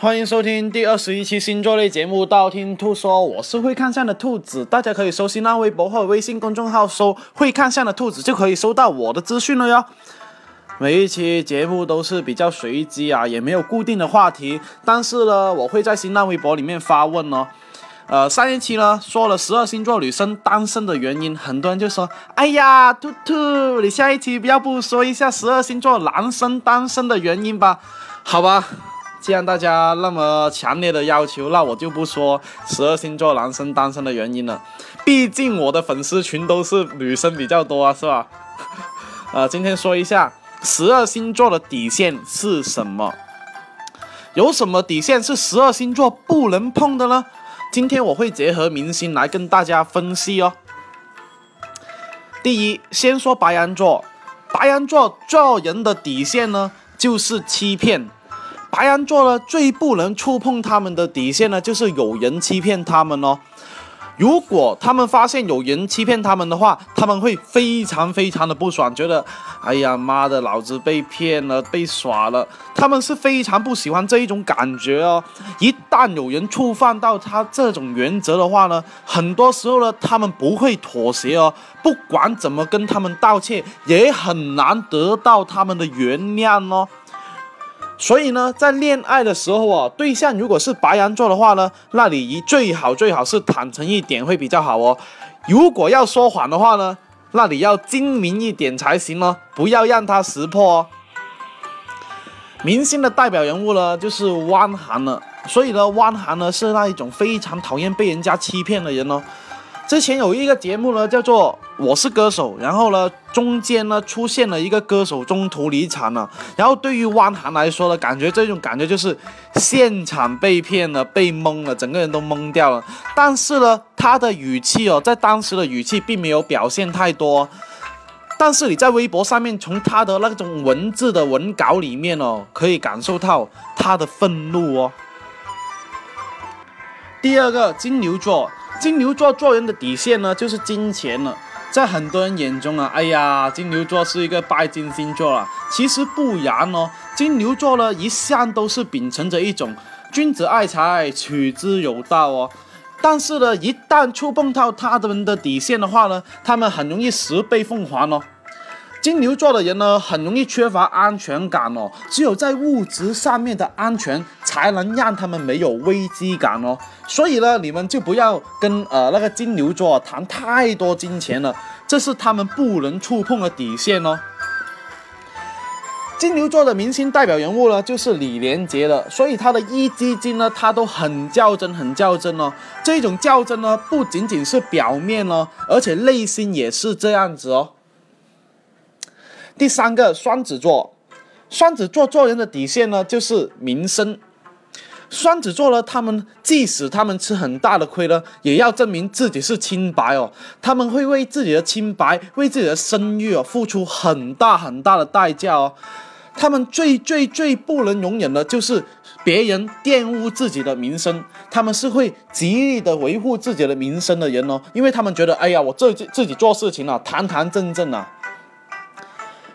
欢迎收听第二十一期星座类节目《道听途说》，我是会看相的兔子，大家可以搜新浪微博或微信公众号搜“会看相的兔子”，就可以收到我的资讯了哟。每一期节目都是比较随机啊，也没有固定的话题，但是呢，我会在新浪微博里面发问哦。呃，上一期呢说了十二星座女生单身的原因，很多人就说：“哎呀，兔兔，你下一期要不说一下十二星座男生单身的原因吧？”好吧。既然大家那么强烈的要求，那我就不说十二星座男生单身的原因了。毕竟我的粉丝群都是女生比较多啊，是吧？呃，今天说一下十二星座的底线是什么？有什么底线是十二星座不能碰的呢？今天我会结合明星来跟大家分析哦。第一，先说白羊座，白羊座做人的底线呢，就是欺骗。白羊座呢，最不能触碰他们的底线呢，就是有人欺骗他们哦。如果他们发现有人欺骗他们的话，他们会非常非常的不爽，觉得，哎呀妈的，老子被骗了，被耍了。他们是非常不喜欢这一种感觉哦。一旦有人触犯到他这种原则的话呢，很多时候呢，他们不会妥协哦。不管怎么跟他们道歉，也很难得到他们的原谅哦。所以呢，在恋爱的时候啊，对象如果是白羊座的话呢，那你最好最好是坦诚一点会比较好哦。如果要说谎的话呢，那你要精明一点才行哦，不要让他识破哦。明星的代表人物呢，就是汪涵了。所以呢，汪涵呢是那一种非常讨厌被人家欺骗的人哦。之前有一个节目呢，叫做《我是歌手》，然后呢，中间呢出现了一个歌手中途离场了，然后对于汪涵来说呢，感觉这种感觉就是现场被骗了，被蒙了，整个人都懵掉了。但是呢，他的语气哦，在当时的语气并没有表现太多，但是你在微博上面从他的那种文字的文稿里面哦，可以感受到他的愤怒哦。第二个金牛座。金牛座做人的底线呢，就是金钱了。在很多人眼中啊，哎呀，金牛座是一个拜金星座啊。其实不然哦，金牛座呢一向都是秉承着一种君子爱财，取之有道哦。但是呢，一旦触碰到他们的底线的话呢，他们很容易十倍奉还哦。金牛座的人呢，很容易缺乏安全感哦。只有在物质上面的安全，才能让他们没有危机感哦。所以呢，你们就不要跟呃那个金牛座谈太多金钱了，这是他们不能触碰的底线哦。金牛座的明星代表人物呢，就是李连杰了。所以他的一基金呢，他都很较真，很较真哦。这种较真呢，不仅仅是表面哦，而且内心也是这样子哦。第三个双子座，双子座做人的底线呢，就是名声。双子座呢，他们即使他们吃很大的亏呢，也要证明自己是清白哦。他们会为自己的清白、为自己的声誉哦，付出很大很大的代价哦。他们最最最不能容忍的就是别人玷污自己的名声，他们是会极力的维护自己的名声的人哦，因为他们觉得，哎呀，我自己自己做事情啊，堂堂正正啊。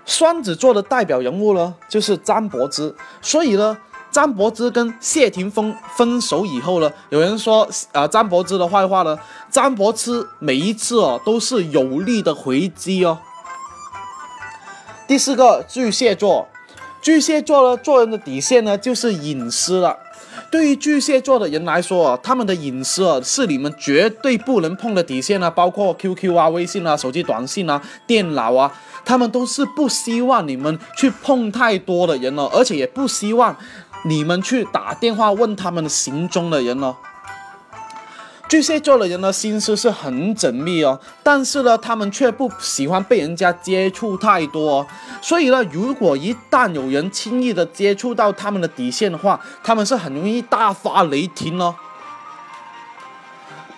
双子座的代表人物呢，就是张柏芝。所以呢，张柏芝跟谢霆锋分手以后呢，有人说啊，张柏芝的坏话呢，张柏芝每一次哦都是有力的回击哦。第四个巨蟹座，巨蟹座呢做人的底线呢就是隐私了。对于巨蟹座的人来说啊，他们的隐私啊是你们绝对不能碰的底线啊，包括 QQ 啊、微信啊、手机短信啊、电脑啊。他们都是不希望你们去碰太多的人了，而且也不希望你们去打电话问他们的行踪的人哦。巨蟹座的人呢，心思是很缜密哦，但是呢，他们却不喜欢被人家接触太多，所以呢，如果一旦有人轻易的接触到他们的底线的话，他们是很容易大发雷霆哦。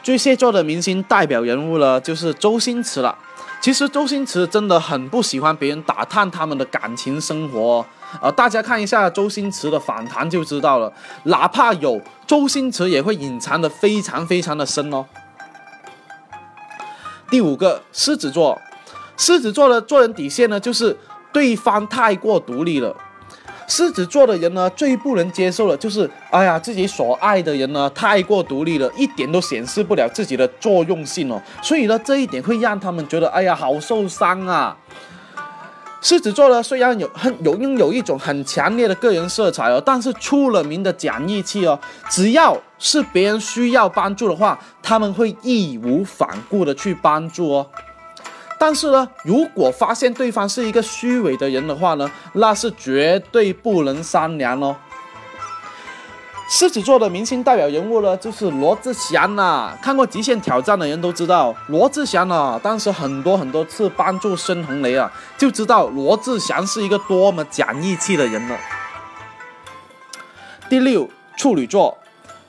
巨蟹座的明星代表人物呢，就是周星驰了。其实周星驰真的很不喜欢别人打探他们的感情生活，呃，大家看一下周星驰的访谈就知道了。哪怕有周星驰，也会隐藏的非常非常的深哦。第五个，狮子座，狮子座的做人底线呢，就是对方太过独立了。狮子座的人呢，最不能接受的就是，哎呀，自己所爱的人呢，太过独立了，一点都显示不了自己的作用性哦。所以呢，这一点会让他们觉得，哎呀，好受伤啊。狮子座呢，虽然有很有拥有一种很强烈的个人色彩哦，但是出了名的讲义气哦。只要是别人需要帮助的话，他们会义无反顾的去帮助哦。但是呢，如果发现对方是一个虚伪的人的话呢，那是绝对不能商量哦。狮子座的明星代表人物呢，就是罗志祥呐。看过《极限挑战》的人都知道，罗志祥啊，当时很多很多次帮助孙红雷啊，就知道罗志祥是一个多么讲义气的人了。第六，处女座，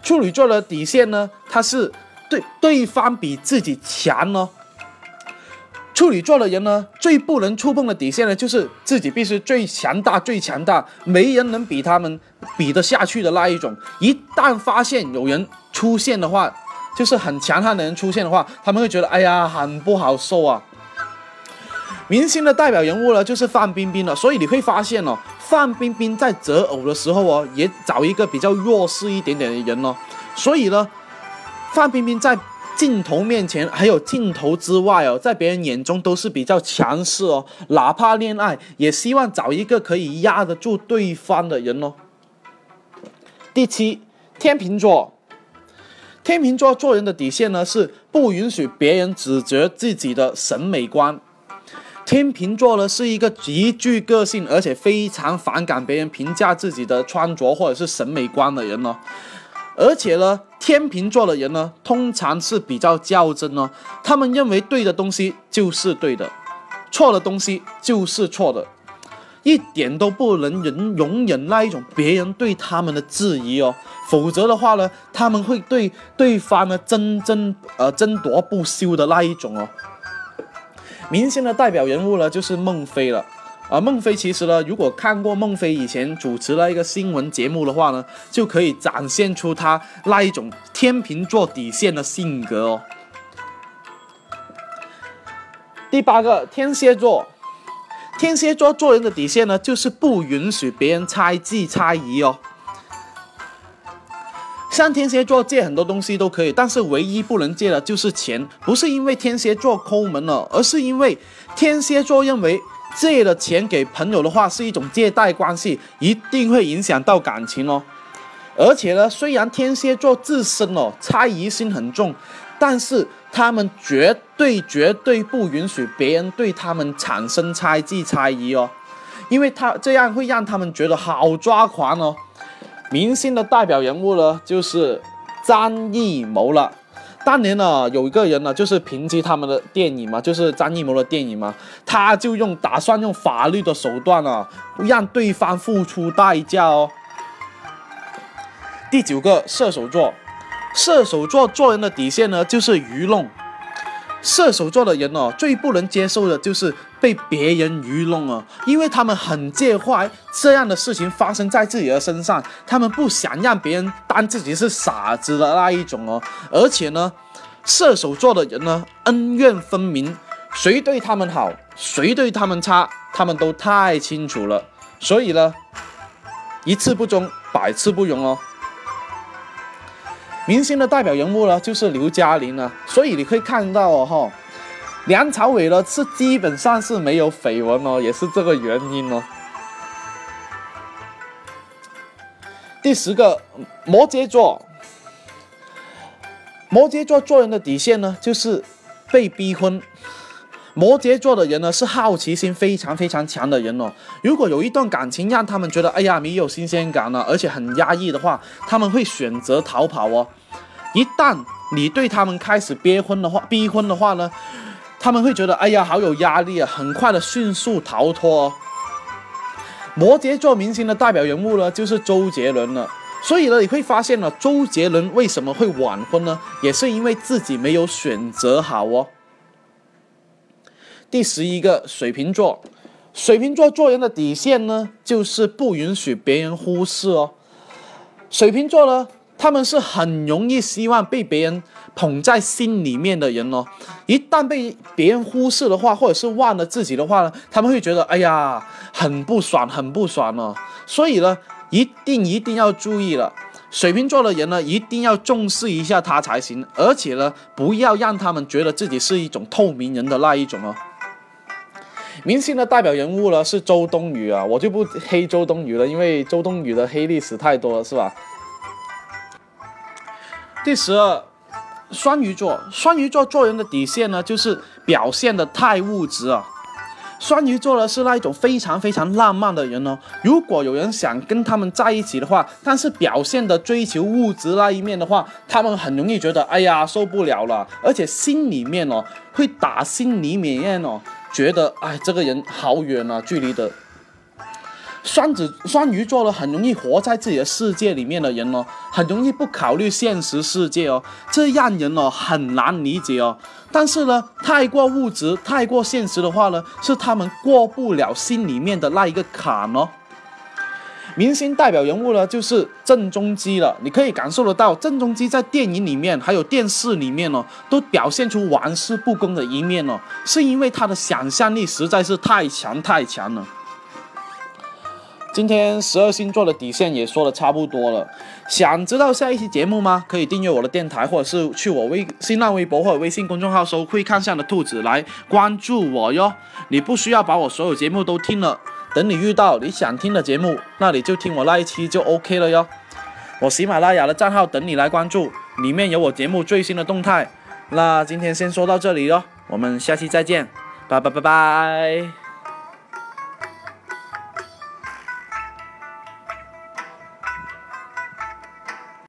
处女座的底线呢，他是对对方比自己强哦。处女座的人呢，最不能触碰的底线呢，就是自己必须最强大、最强大，没人能比他们比得下去的那一种。一旦发现有人出现的话，就是很强悍的人出现的话，他们会觉得哎呀，很不好受啊。明星的代表人物呢，就是范冰冰了。所以你会发现哦，范冰冰在择偶的时候哦，也找一个比较弱势一点点的人哦。所以呢，范冰冰在。镜头面前，还有镜头之外哦，在别人眼中都是比较强势哦。哪怕恋爱，也希望找一个可以压得住对方的人哦。第七，天秤座，天秤座做人的底线呢是不允许别人指责自己的审美观。天秤座呢是一个极具个性，而且非常反感别人评价自己的穿着或者是审美观的人哦。而且呢，天秤座的人呢，通常是比较较真哦。他们认为对的东西就是对的，错的东西就是错的，一点都不能忍容忍那一种别人对他们的质疑哦。否则的话呢，他们会对对方呢争争呃争夺不休的那一种哦。明星的代表人物呢，就是孟非了。而孟非其实呢，如果看过孟非以前主持的一个新闻节目的话呢，就可以展现出他那一种天秤座底线的性格哦。第八个天蝎座，天蝎座做人的底线呢，就是不允许别人猜忌猜疑哦。像天蝎座借很多东西都可以，但是唯一不能借的就是钱，不是因为天蝎座抠门了，而是因为天蝎座认为。借了钱给朋友的话，是一种借贷关系，一定会影响到感情哦。而且呢，虽然天蝎座自身哦猜疑心很重，但是他们绝对绝对不允许别人对他们产生猜忌猜疑哦，因为他这样会让他们觉得好抓狂哦。明星的代表人物呢，就是张艺谋了。当年呢，有一个人呢，就是抨击他们的电影嘛，就是张艺谋的电影嘛，他就用打算用法律的手段啊，让对方付出代价哦。第九个射手座，射手座做人的底线呢，就是愚弄。射手座的人哦，最不能接受的就是被别人愚弄啊，因为他们很介怀这样的事情发生在自己的身上，他们不想让别人当自己是傻子的那一种哦。而且呢，射手座的人呢，恩怨分明，谁对他们好，谁对他们差，他们都太清楚了。所以呢，一次不忠，百次不容哦。明星的代表人物呢，就是刘嘉玲了，所以你可以看到哦，哈，梁朝伟呢是基本上是没有绯闻哦，也是这个原因哦。第十个，摩羯座，摩羯座做人的底线呢，就是被逼婚。摩羯座的人呢，是好奇心非常非常强的人哦。如果有一段感情让他们觉得哎呀没有新鲜感了，而且很压抑的话，他们会选择逃跑哦。一旦你对他们开始憋婚的话，逼婚的话呢，他们会觉得哎呀好有压力啊，很快的迅速逃脱。摩羯座明星的代表人物呢，就是周杰伦了。所以呢，你会发现呢，周杰伦为什么会晚婚呢？也是因为自己没有选择好哦。第十一个水瓶座，水瓶座做人的底线呢，就是不允许别人忽视哦。水瓶座呢，他们是很容易希望被别人捧在心里面的人哦。一旦被别人忽视的话，或者是忘了自己的话呢，他们会觉得哎呀，很不爽，很不爽哦。所以呢，一定一定要注意了。水瓶座的人呢，一定要重视一下他才行，而且呢，不要让他们觉得自己是一种透明人的那一种哦。明星的代表人物呢是周冬雨啊，我就不黑周冬雨了，因为周冬雨的黑历史太多了，是吧？第十二，双鱼座，双鱼座做人的底线呢，就是表现的太物质啊。双鱼座呢是那一种非常非常浪漫的人哦。如果有人想跟他们在一起的话，但是表现的追求物质那一面的话，他们很容易觉得哎呀受不了了，而且心里面哦会打心里面哦觉得哎这个人好远啊，距离的。双子双鱼座呢，很容易活在自己的世界里面的人哦，很容易不考虑现实世界哦，这让人哦很难理解哦。但是呢，太过物质、太过现实的话呢，是他们过不了心里面的那一个坎哦。明星代表人物呢，就是郑中基了。你可以感受得到，郑中基在电影里面还有电视里面哦，都表现出玩世不恭的一面哦，是因为他的想象力实在是太强太强了。今天十二星座的底线也说的差不多了，想知道下一期节目吗？可以订阅我的电台，或者是去我微新浪微博或者微信公众号搜“会看相的兔子”来关注我哟。你不需要把我所有节目都听了，等你遇到你想听的节目，那你就听我那一期就 OK 了哟。我喜马拉雅的账号等你来关注，里面有我节目最新的动态。那今天先说到这里哟，我们下期再见，拜拜拜拜。